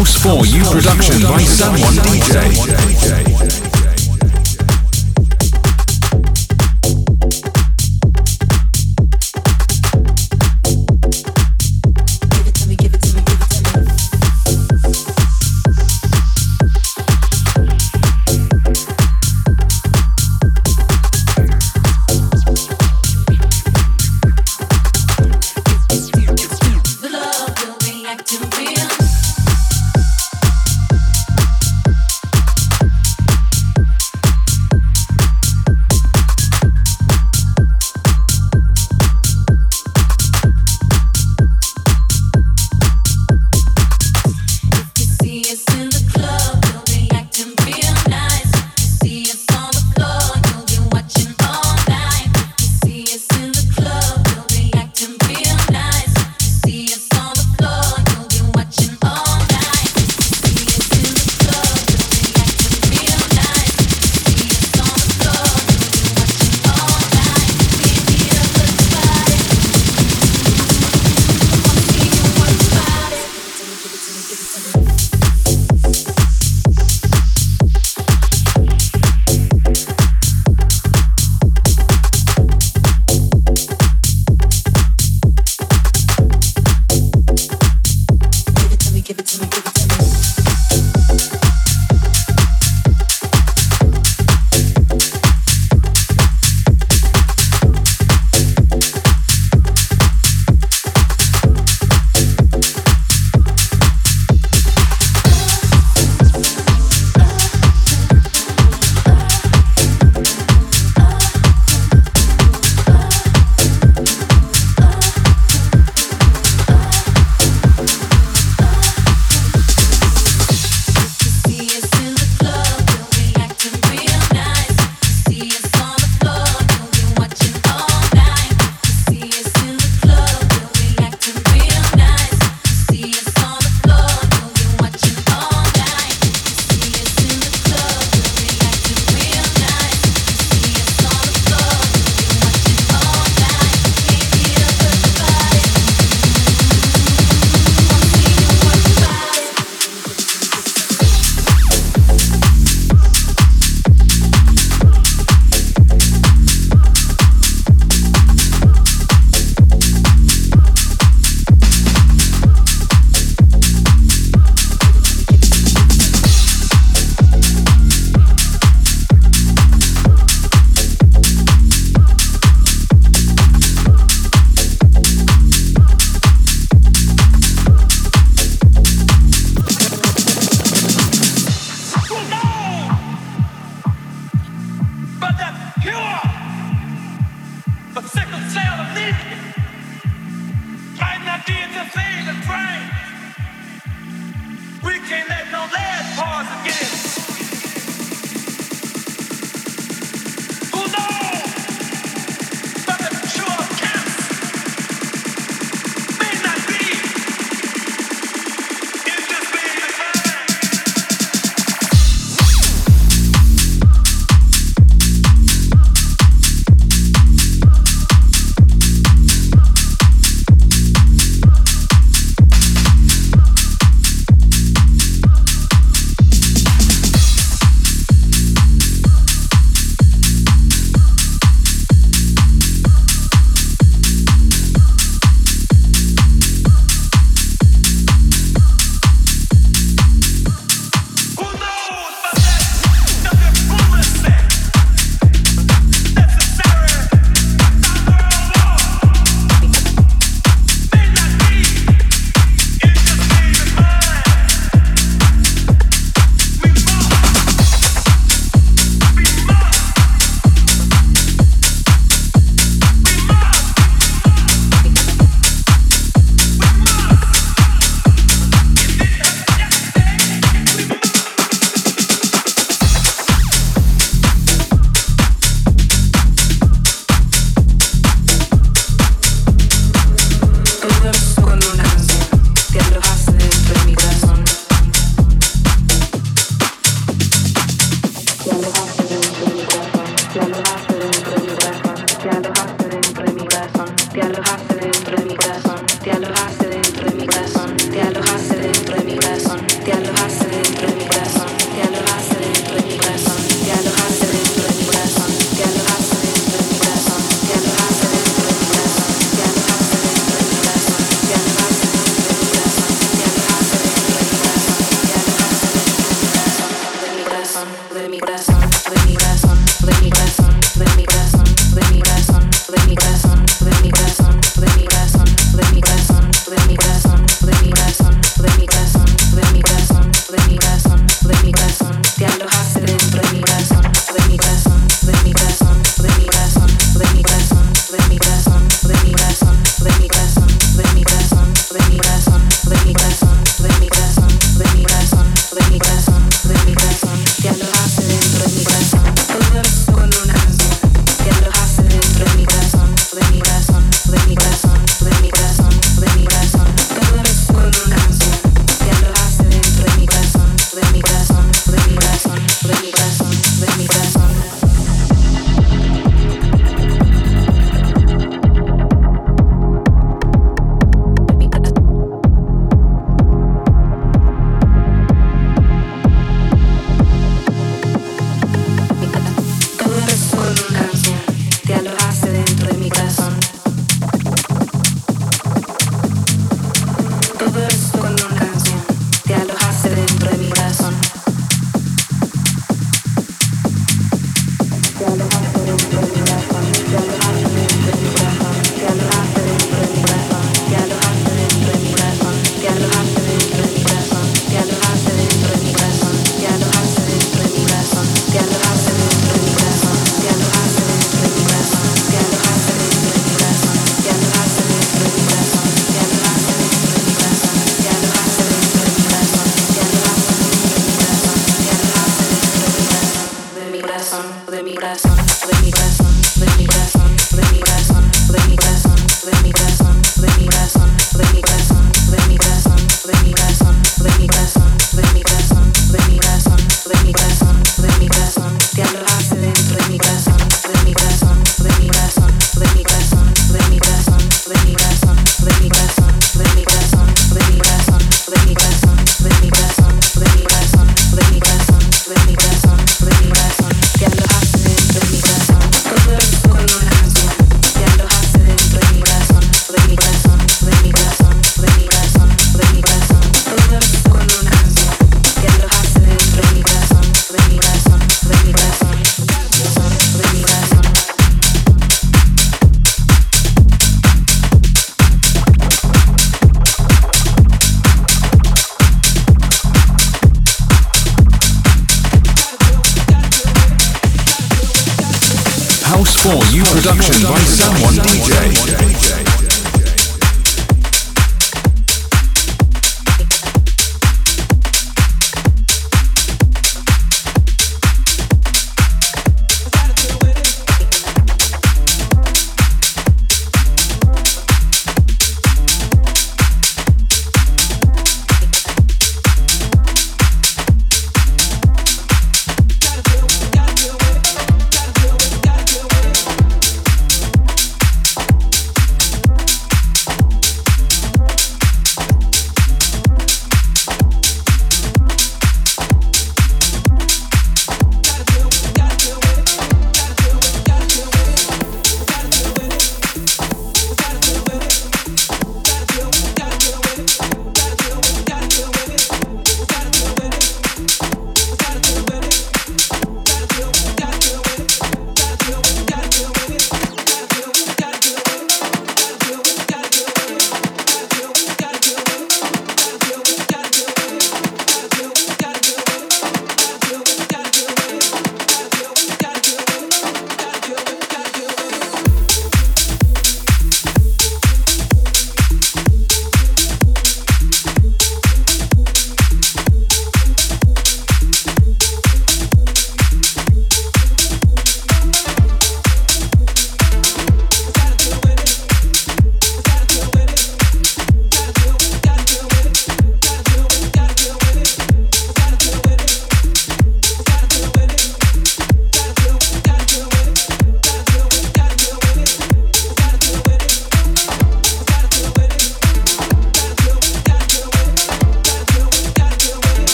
House for You production by Someone DJ.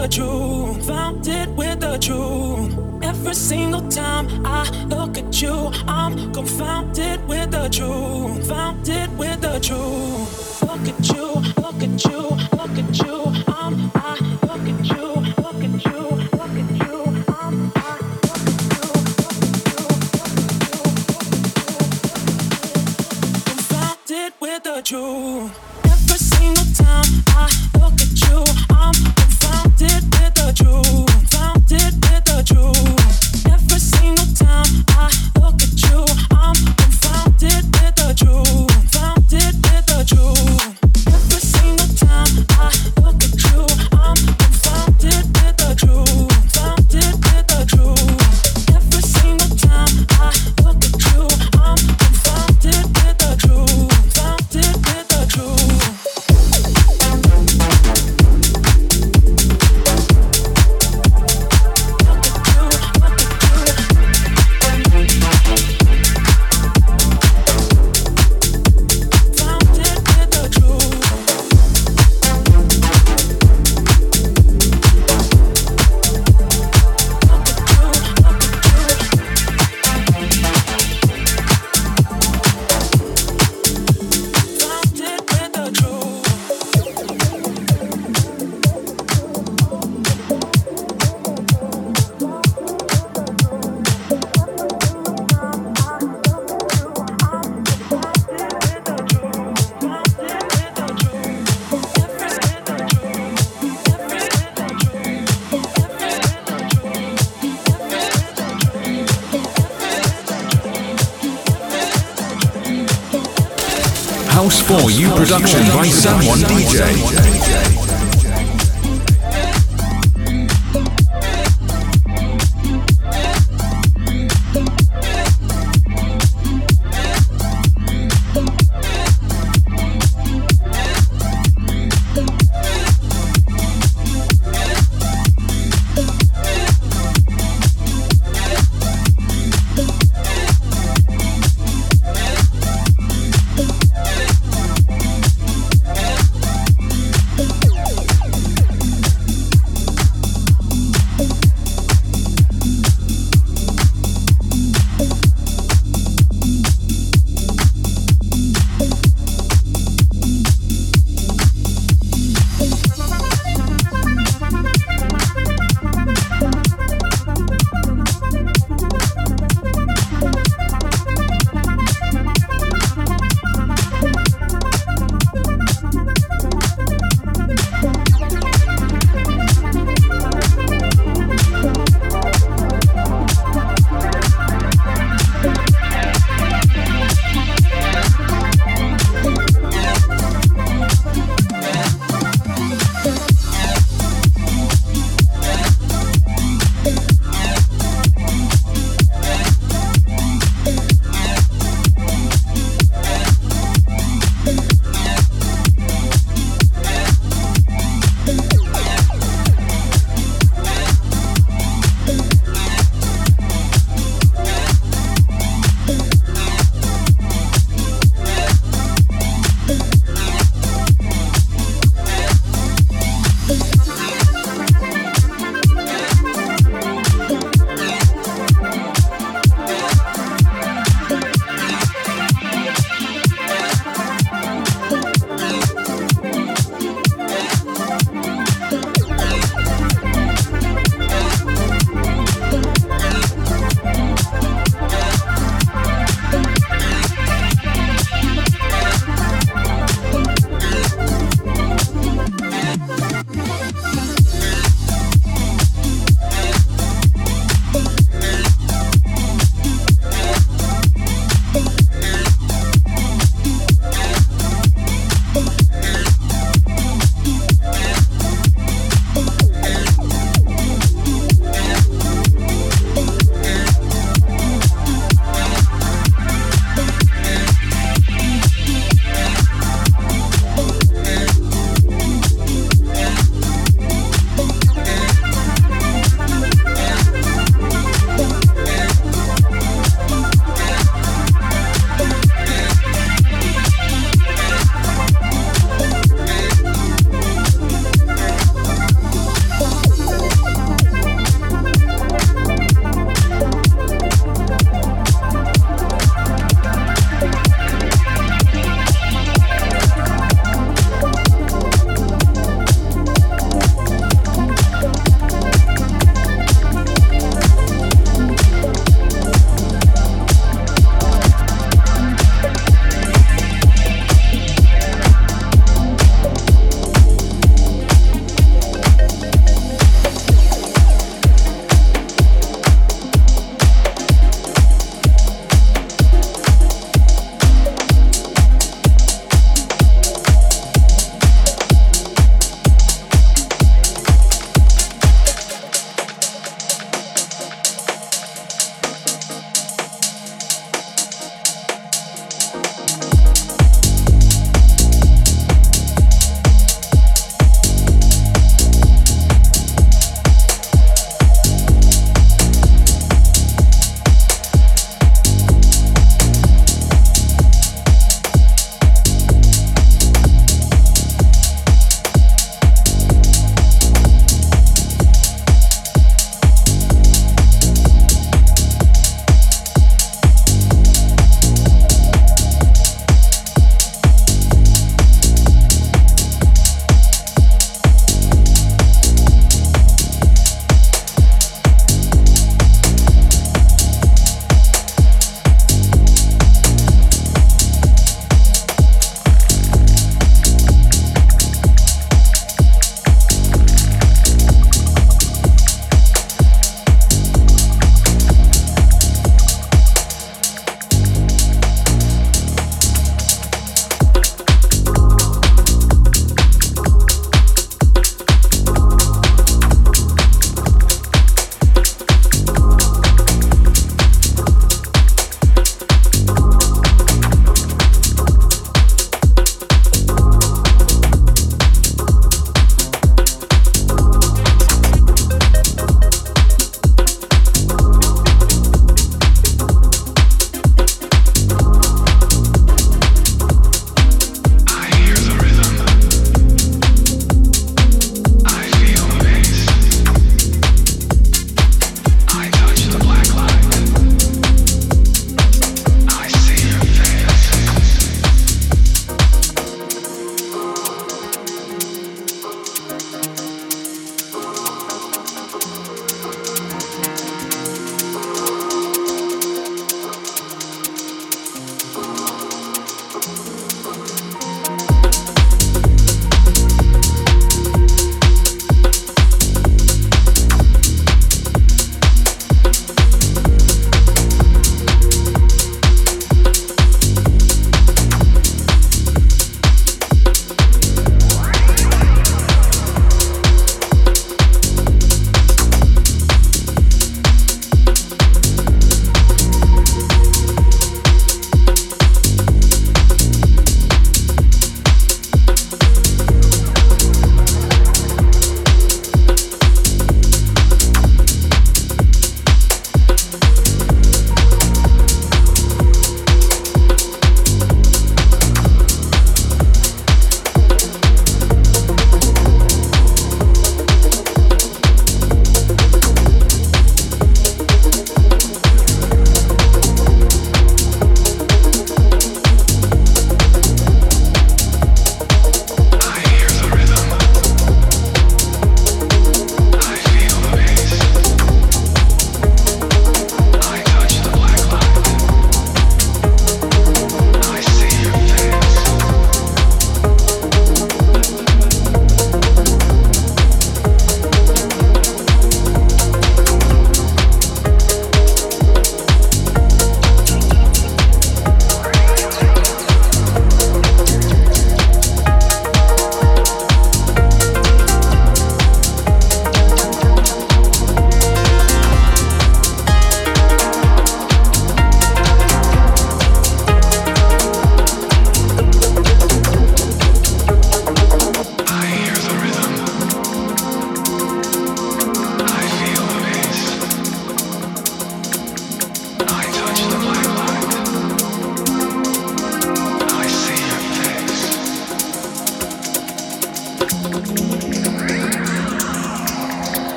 the truth, with the truth. Every single time I look at you, I'm confounded with the truth, founded with the truth. Look at you, look at you, look at you, I'm I look at you, look at you, look at you, I'm I look at you, look at you, look at you. Confounded with the truth. For You production by Someone DJ.